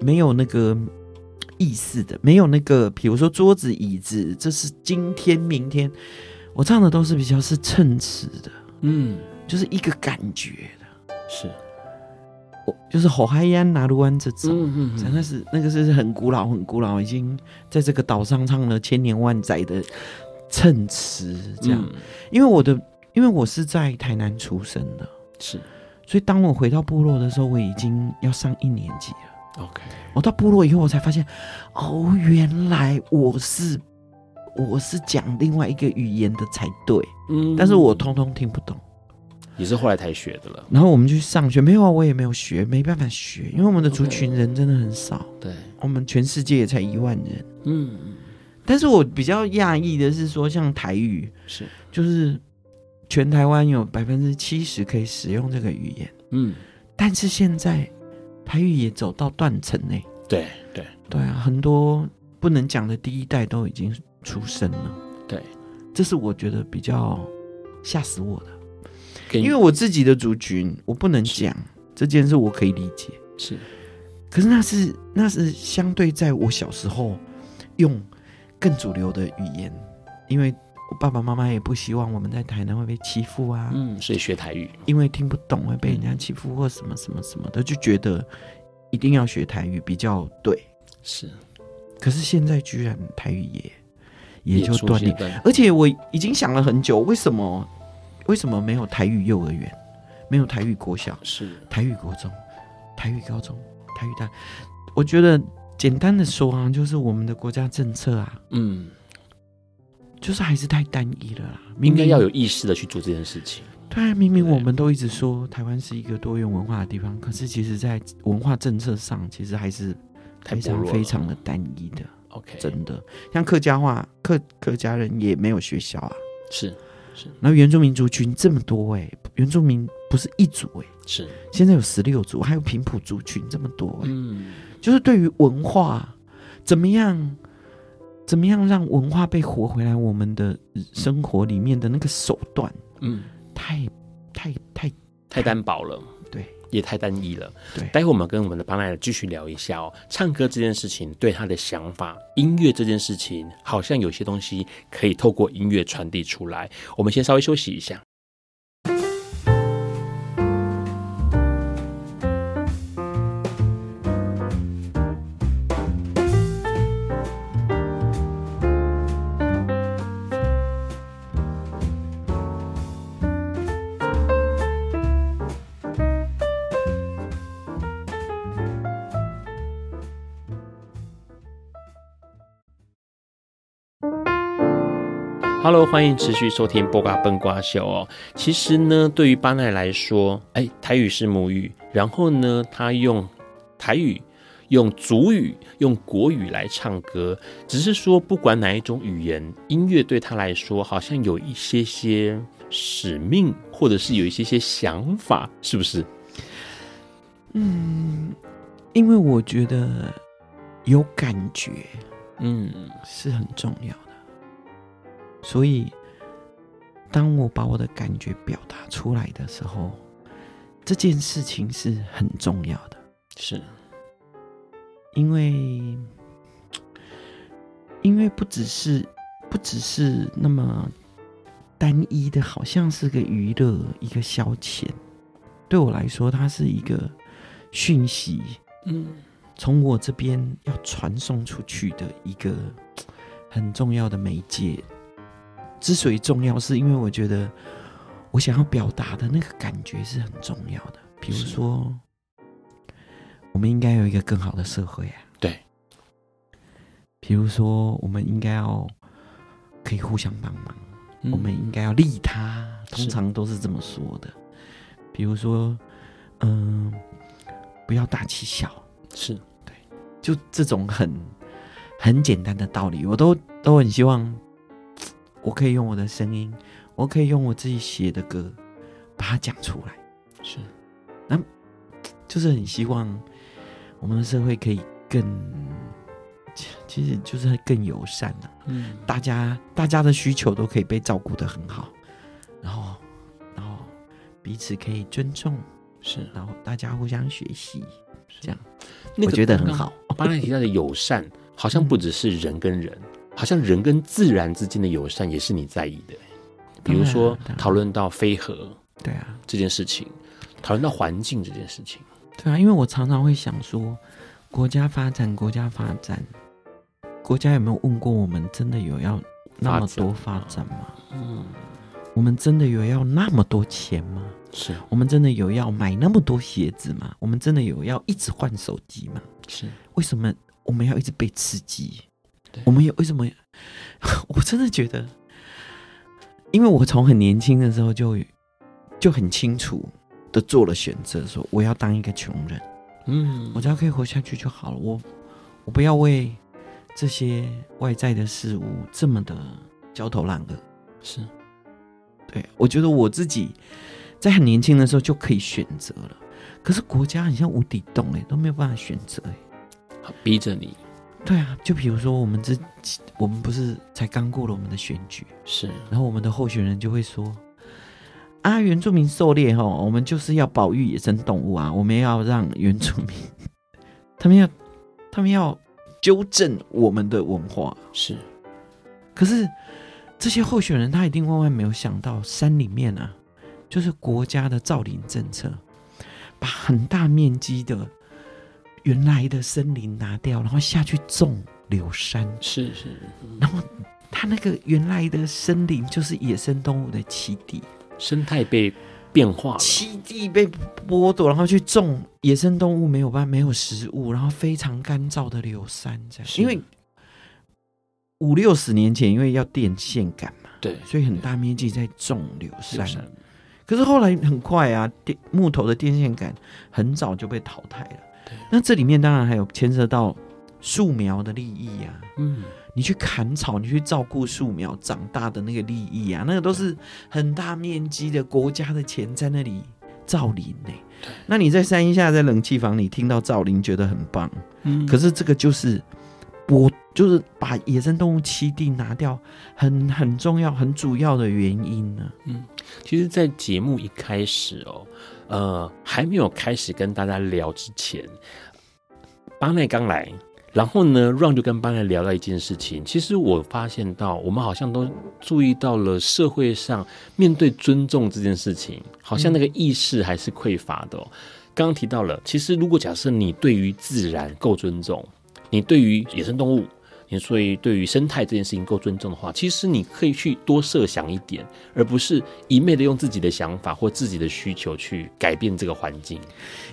没有那个意思的，没有那个，比如说桌子椅子，这是今天明天，我唱的都是比较是称词的，嗯，就是一个感觉的，是。就是吼嗨呀，拿鲁湾这种，嗯嗯，真的是那个是很古老、很古老，已经在这个岛上唱了千年万载的称词，这样。嗯、因为我的，因为我是在台南出生的，是，所以当我回到部落的时候，我已经要上一年级了。OK，我到部落以后，我才发现，哦，原来我是我是讲另外一个语言的才对，嗯，但是我通通听不懂。也是后来才学的了。然后我们去上学，没有啊，我也没有学，没办法学，因为我们的族群人真的很少。对，我们全世界也才一万人。嗯，但是我比较讶异的是说，像台语是，就是全台湾有百分之七十可以使用这个语言。嗯，但是现在台语也走到断层呢。对对对啊，很多不能讲的第一代都已经出生了。对，这是我觉得比较吓死我的。因为我自己的族群，我不能讲这件事，我可以理解。是，可是那是那是相对在我小时候用更主流的语言，因为我爸爸妈妈也不希望我们在台南会被欺负啊。嗯，所以学台语，因为听不懂会被人家欺负或什么什么什么的，就觉得一定要学台语比较对。是，可是现在居然台语也也就断裂，而且我已经想了很久，为什么？为什么没有台语幼儿园，没有台语国小，是台语国中、台语高中、台语大？我觉得简单的说啊，就是我们的国家政策啊，嗯，就是还是太单一了啦。应该要有意识的去做这件事情。对啊，明明我们都一直说台湾是一个多元文化的地方，可是其实在文化政策上，其实还是非常非常的单一的。OK，真的，像客家话，客客家人也没有学校啊，是。然后原住民族群这么多哎、欸，原住民不是一组哎、欸，是现在有十六族，还有平埔族群这么多哎、欸，嗯，就是对于文化怎么样，怎么样让文化被活回来，我们的生活里面的那个手段，嗯，太太太太单薄了。对也太单一了。对，待会我们跟我们的巴奈继续聊一下哦，唱歌这件事情对他的想法，音乐这件事情，好像有些东西可以透过音乐传递出来。我们先稍微休息一下。Hello，欢迎持续收听《波瓜笨瓜秀》哦。其实呢，对于巴奈来说，哎，台语是母语，然后呢，他用台语、用族语、用国语来唱歌。只是说，不管哪一种语言，音乐对他来说，好像有一些些使命，或者是有一些些想法，是不是？嗯，因为我觉得有感觉，嗯，是很重要的。所以，当我把我的感觉表达出来的时候，这件事情是很重要的。是，因为，因为不只是不只是那么单一的，好像是个娱乐，一个消遣。对我来说，它是一个讯息，嗯，从我这边要传送出去的一个很重要的媒介。之所以重要，是因为我觉得我想要表达的那个感觉是很重要的。比如说，我们应该有一个更好的社会啊。对。比如说，我们应该要可以互相帮忙，嗯、我们应该要利他，通常都是这么说的。比如说，嗯，不要大欺小，是对，就这种很很简单的道理，我都都很希望，我可以用我的声音，我可以用我自己写的歌，把它讲出来。是，那就是很希望我们的社会可以更。其实就是更友善了，嗯，大家大家的需求都可以被照顾的很好，然后，然后彼此可以尊重，是，然后大家互相学习，这样，那个、我觉得很好。刚才提到的友善，好像不只是人跟人，嗯、好像人跟自然之间的友善也是你在意的。比如说讨论到飞核，对啊，这件事情，讨论到环境这件事情，对啊，因为我常常会想说，国家发展，国家发展。国家有没有问过我们？真的有要那么多发展吗？嗯，我们真的有要那么多钱吗？是我们真的有要买那么多鞋子吗？我们真的有要一直换手机吗？是为什么我们要一直被刺激？我们也为什么？我真的觉得，因为我从很年轻的时候就就很清楚的做了选择，说我要当一个穷人。嗯，我只要可以活下去就好了。我我不要为。这些外在的事物这么的焦头烂额，是对，我觉得我自己在很年轻的时候就可以选择了，可是国家很像无底洞哎，都没有办法选择哎，逼着你。对啊，就比如说我们这，我们不是才刚过了我们的选举，是，然后我们的候选人就会说啊，原住民狩猎哈，我们就是要保育野生动物啊，我们要让原住民，他们要，他们要。纠正我们的文化是，可是这些候选人他一定万万没有想到，山里面啊，就是国家的造林政策，把很大面积的原来的森林拿掉，然后下去种柳杉，是是，然后他那个原来的森林就是野生动物的栖地，生态被。变化，栖地被剥夺，然后去种野生动物，没有办法，没有食物，然后非常干燥的柳杉，这样。因为五六十年前，因为要电线杆嘛，对，所以很大面积在种柳杉。可是后来很快啊，电木头的电线杆很早就被淘汰了。对，那这里面当然还有牵涉到树苗的利益啊，嗯。你去砍草，你去照顾树苗长大的那个利益啊，那个都是很大面积的国家的钱在那里造林呢。那你在山下，在冷气房里听到造林，觉得很棒。嗯，可是这个就是我，就是把野生动物栖地拿掉，很很重要、很主要的原因呢。嗯，其实，在节目一开始哦，呃，还没有开始跟大家聊之前，巴奈刚来。然后呢，Ron 就跟巴奈聊到一件事情。其实我发现到，我们好像都注意到了社会上面对尊重这件事情，好像那个意识还是匮乏的。刚刚提到了，其实如果假设你对于自然够尊重，你对于野生动物，你所以对于生态这件事情够尊重的话，其实你可以去多设想一点，而不是一昧的用自己的想法或自己的需求去改变这个环境。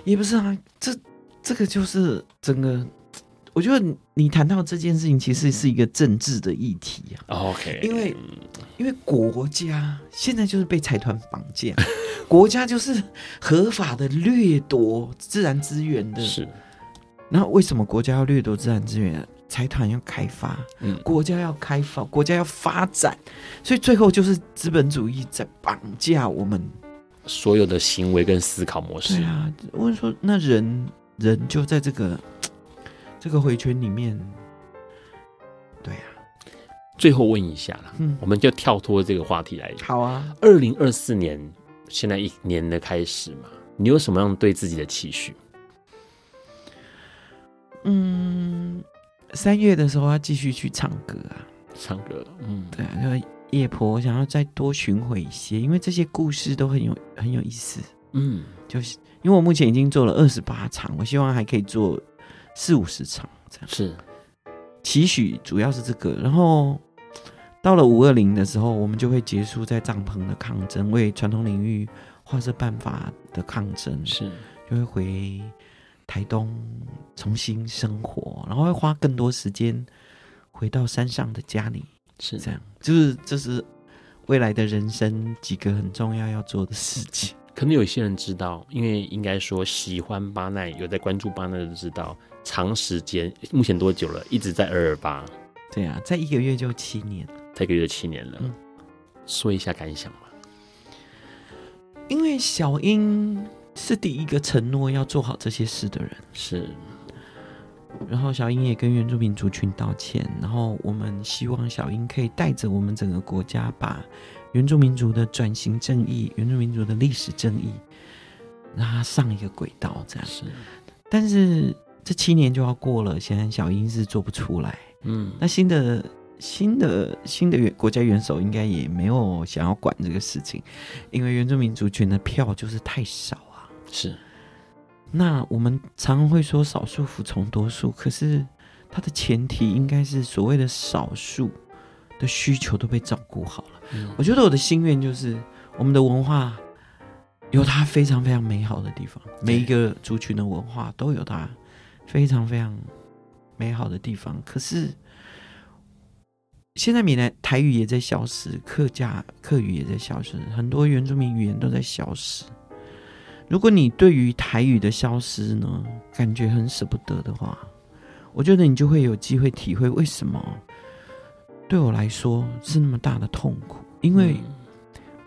也不是啊，这这个就是整个。我觉得你谈到这件事情，其实是一个政治的议题啊。OK，因为因为国家现在就是被财团绑架，国家就是合法的掠夺自然资源的。是。然后为什么国家要掠夺自然资源？财团要开发，嗯，国家要开发，国家要发展，所以最后就是资本主义在绑架我们所有的行为跟思考模式。对啊，我说那人人就在这个。这个回圈里面，对呀、啊。最后问一下啦，嗯，我们就跳脱这个话题来。好啊。二零二四年，现在一年的开始嘛，你有什么样对自己的期许？嗯，三月的时候要继续去唱歌啊，唱歌。嗯，对啊，就夜婆，想要再多巡回一些，因为这些故事都很有很有意思。嗯，就是因为我目前已经做了二十八场，我希望还可以做四五十场这样。是，期许主要是这个。然后到了五二零的时候，我们就会结束在帐篷的抗争，为传统领域画设办法的抗争。是，就会回台东重新生活，然后会花更多时间回到山上的家里。是这样，就是这是未来的人生几个很重要要做的事情。可能有一些人知道，因为应该说喜欢巴奈，有在关注巴奈的知道，长时间目前多久了？一直在二二八。对啊，在一个月就七年，在一个月就七年了。嗯，说一下感想吧。因为小英是第一个承诺要做好这些事的人，是。然后小英也跟原住民族群道歉，然后我们希望小英可以带着我们整个国家，把原住民族的转型正义、原住民族的历史正义，让它上一个轨道。这样是，但是这七年就要过了，现在小英是做不出来。嗯，那新的新的新的元国家元首应该也没有想要管这个事情，因为原住民族群的票就是太少啊。是。那我们常常会说少数服从多数，可是它的前提应该是所谓的少数的需求都被照顾好了。嗯。我觉得我的心愿就是，我们的文化有它非常非常美好的地方，每一个族群的文化都有它非常非常美好的地方。可是现在闽南台语也在消失，客家客语也在消失，很多原住民语言都在消失。如果你对于台语的消失呢，感觉很舍不得的话，我觉得你就会有机会体会为什么对我来说是那么大的痛苦。因为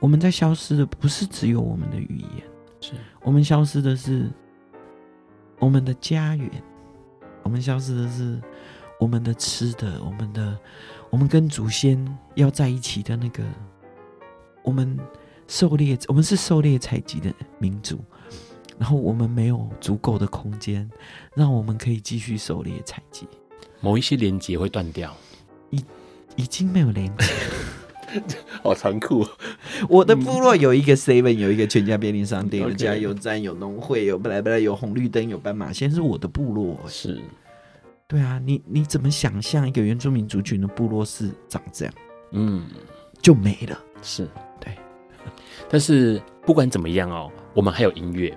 我们在消失的不是只有我们的语言，是我们消失的是我们的家园，我们消失的是我们的吃的，我们的我们跟祖先要在一起的那个我们。狩猎，我们是狩猎采集的民族，然后我们没有足够的空间，让我们可以继续狩猎采集。某一些连接会断掉，已已经没有连接，好残酷。我的部落有一个 seven，有一个全家便利商店，有加油站，有农会，有不来不来，有红绿灯，有斑马线，是我的部落。是，对啊，你你怎么想象一个原住民族群的部落是长这样？嗯，就没了。是对。但是不管怎么样哦，我们还有音乐，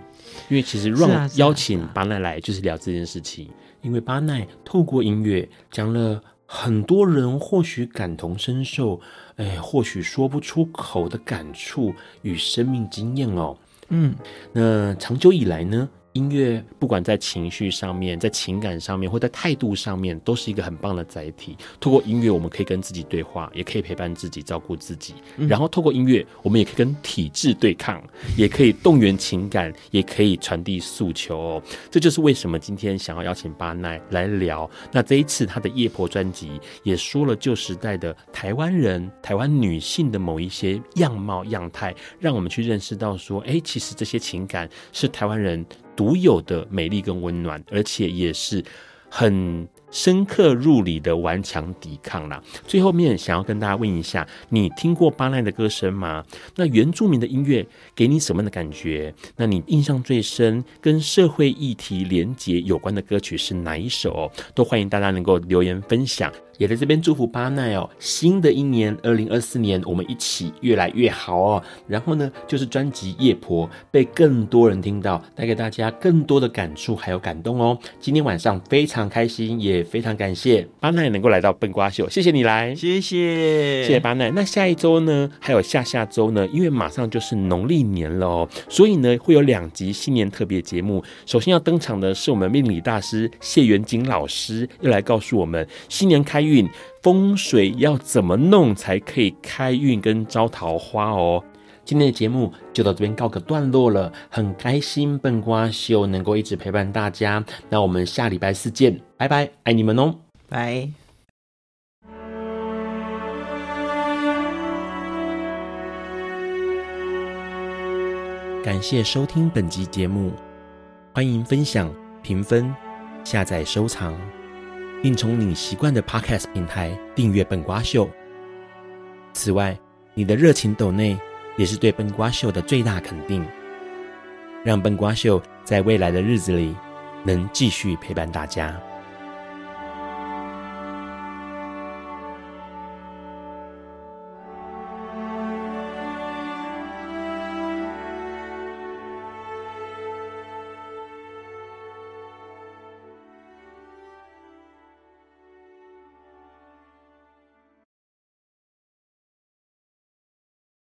因为其实让邀请巴奈来就是聊这件事情，因为巴奈透过音乐讲了很多人或许感同身受，哎，或许说不出口的感触与生命经验哦。嗯，那长久以来呢，音乐不管在情绪上面，在情感上面，或在态度上面，都是一个很棒的载体。透过音乐，我们可以跟自己对话，也可以陪伴自己，照顾自己。嗯、然后透过音乐，我们也可以跟体制对抗，也可以动员情感，也可以传递诉求哦。这就是为什么今天想要邀请巴奈来聊。那这一次他的夜婆专辑也说了旧时代的台湾人、台湾女性的某一些样貌样态，让我们去认识到说，哎，其实这些情感是台湾人。独有的美丽跟温暖，而且也是很深刻入里的顽强抵抗啦。最后面想要跟大家问一下，你听过巴奈的歌声吗？那原住民的音乐给你什么样的感觉？那你印象最深跟社会议题连结有关的歌曲是哪一首？都欢迎大家能够留言分享。也在这边祝福巴奈哦，新的一年二零二四年，我们一起越来越好哦。然后呢，就是专辑《夜婆》被更多人听到，带给大家更多的感触还有感动哦。今天晚上非常开心，也非常感谢巴奈能够来到笨瓜秀，谢谢你来，谢谢，谢谢巴奈。那下一周呢，还有下下周呢，因为马上就是农历年了哦，所以呢会有两集新年特别节目。首先要登场的是我们命理大师谢元景老师，又来告诉我们新年开运。运风水要怎么弄才可以开运跟招桃花哦？今天的节目就到这边告个段落了，很开心笨瓜秀能够一直陪伴大家，那我们下礼拜四见，拜拜，爱你们哦，拜。感谢收听本集节目，欢迎分享、评分、下载、收藏。并从你习惯的 Podcast 平台订阅本瓜秀。此外，你的热情抖内也是对本瓜秀的最大肯定。让本瓜秀在未来的日子里能继续陪伴大家。